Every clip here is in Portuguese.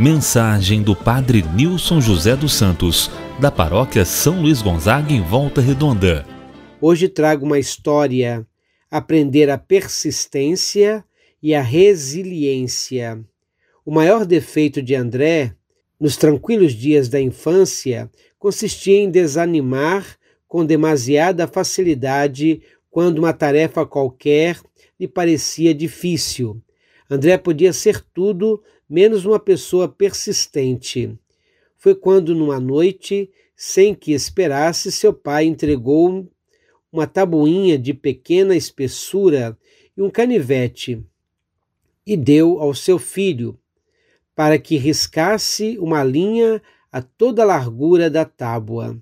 Mensagem do Padre Nilson José dos Santos, da Paróquia São Luís Gonzaga, em Volta Redonda. Hoje trago uma história: aprender a persistência e a resiliência. O maior defeito de André, nos tranquilos dias da infância, consistia em desanimar com demasiada facilidade quando uma tarefa qualquer lhe parecia difícil. André podia ser tudo menos uma pessoa persistente. Foi quando, numa noite, sem que esperasse, seu pai entregou uma tabuinha de pequena espessura e um canivete e deu ao seu filho, para que riscasse uma linha a toda a largura da tábua.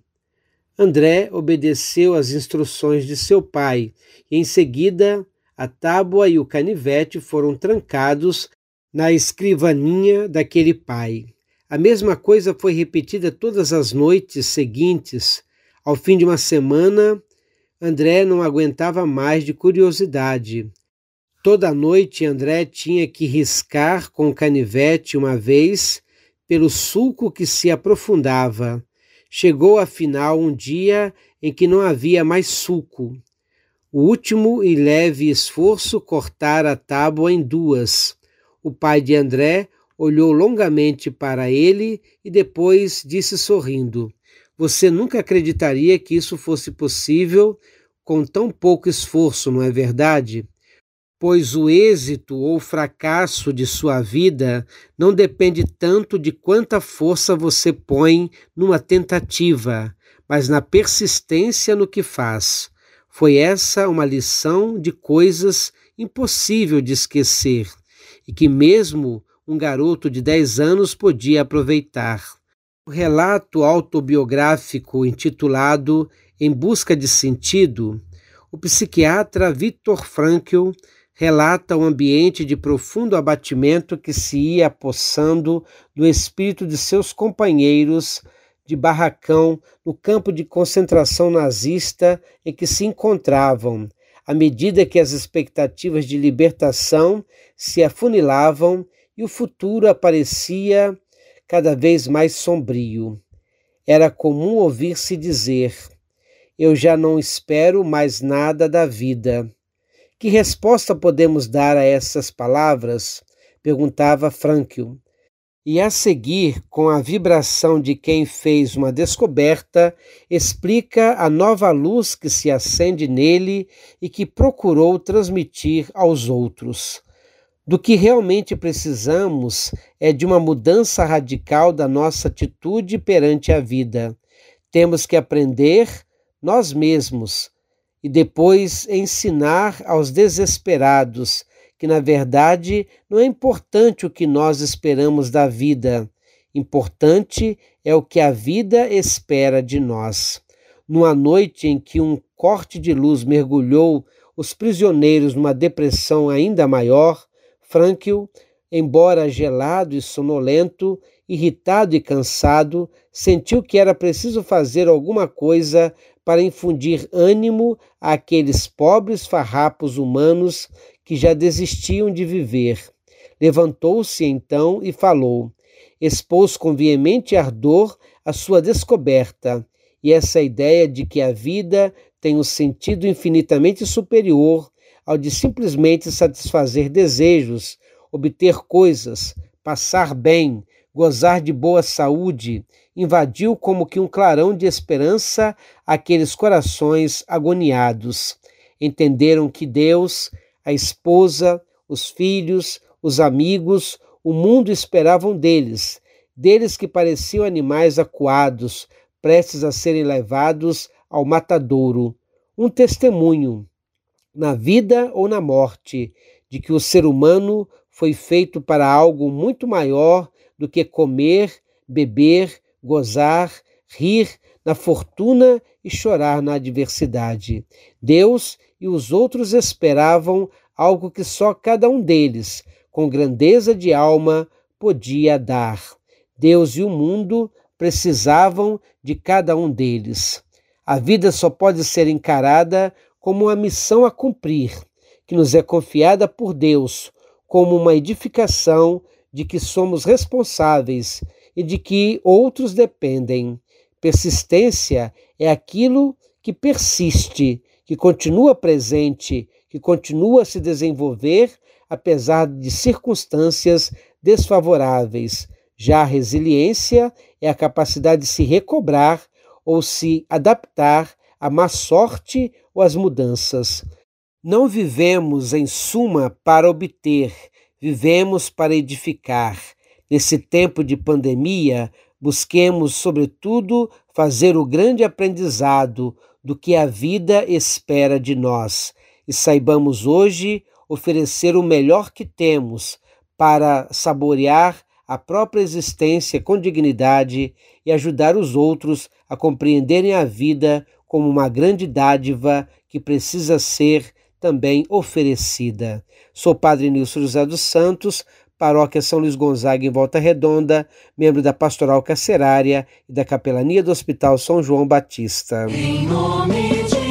André obedeceu às instruções de seu pai e, em seguida, a tábua e o canivete foram trancados na escrivaninha daquele pai. A mesma coisa foi repetida todas as noites seguintes. Ao fim de uma semana, André não aguentava mais de curiosidade. Toda noite André tinha que riscar com o canivete uma vez pelo sulco que se aprofundava. Chegou afinal um dia em que não havia mais sulco. O último e leve esforço cortara a tábua em duas. O pai de André olhou longamente para ele e depois disse sorrindo: Você nunca acreditaria que isso fosse possível com tão pouco esforço, não é verdade? Pois o êxito ou fracasso de sua vida não depende tanto de quanta força você põe numa tentativa, mas na persistência no que faz. Foi essa uma lição de coisas impossível de esquecer e que mesmo um garoto de 10 anos podia aproveitar. O relato autobiográfico intitulado Em Busca de Sentido, o psiquiatra Viktor Frankl relata o um ambiente de profundo abatimento que se ia apossando do espírito de seus companheiros de barracão no campo de concentração nazista em que se encontravam, à medida que as expectativas de libertação se afunilavam e o futuro aparecia cada vez mais sombrio. Era comum ouvir-se dizer: Eu já não espero mais nada da vida. Que resposta podemos dar a essas palavras? perguntava Frankl e a seguir, com a vibração de quem fez uma descoberta, explica a nova luz que se acende nele e que procurou transmitir aos outros. Do que realmente precisamos é de uma mudança radical da nossa atitude perante a vida. Temos que aprender nós mesmos e depois ensinar aos desesperados que na verdade não é importante o que nós esperamos da vida, importante é o que a vida espera de nós. Numa noite em que um corte de luz mergulhou os prisioneiros numa depressão ainda maior, Frankl, embora gelado e sonolento, irritado e cansado, sentiu que era preciso fazer alguma coisa para infundir ânimo àqueles pobres farrapos humanos que já desistiam de viver. Levantou-se então e falou. Expôs com veemente ardor a sua descoberta e essa ideia de que a vida tem um sentido infinitamente superior ao de simplesmente satisfazer desejos, obter coisas, passar bem, gozar de boa saúde, invadiu como que um clarão de esperança aqueles corações agoniados. Entenderam que Deus a esposa, os filhos, os amigos, o mundo esperavam deles, deles que pareciam animais acuados, prestes a serem levados ao matadouro. Um testemunho, na vida ou na morte, de que o ser humano foi feito para algo muito maior do que comer, beber, gozar, rir na fortuna e chorar na adversidade. Deus e os outros esperavam algo que só cada um deles, com grandeza de alma, podia dar. Deus e o mundo precisavam de cada um deles. A vida só pode ser encarada como uma missão a cumprir, que nos é confiada por Deus, como uma edificação de que somos responsáveis e de que outros dependem. Persistência é aquilo que persiste, que continua presente, que continua a se desenvolver apesar de circunstâncias desfavoráveis. Já a resiliência é a capacidade de se recobrar ou se adaptar à má sorte ou às mudanças. Não vivemos, em suma, para obter, vivemos para edificar. Nesse tempo de pandemia, busquemos, sobretudo, fazer o grande aprendizado do que a vida espera de nós e saibamos hoje oferecer o melhor que temos para saborear a própria existência com dignidade e ajudar os outros a compreenderem a vida como uma grande dádiva que precisa ser também oferecida. Sou Padre Nilson José dos Santos, Paróquia São Luís Gonzaga em Volta Redonda, membro da Pastoral Carcerária e da Capelania do Hospital São João Batista. Em nome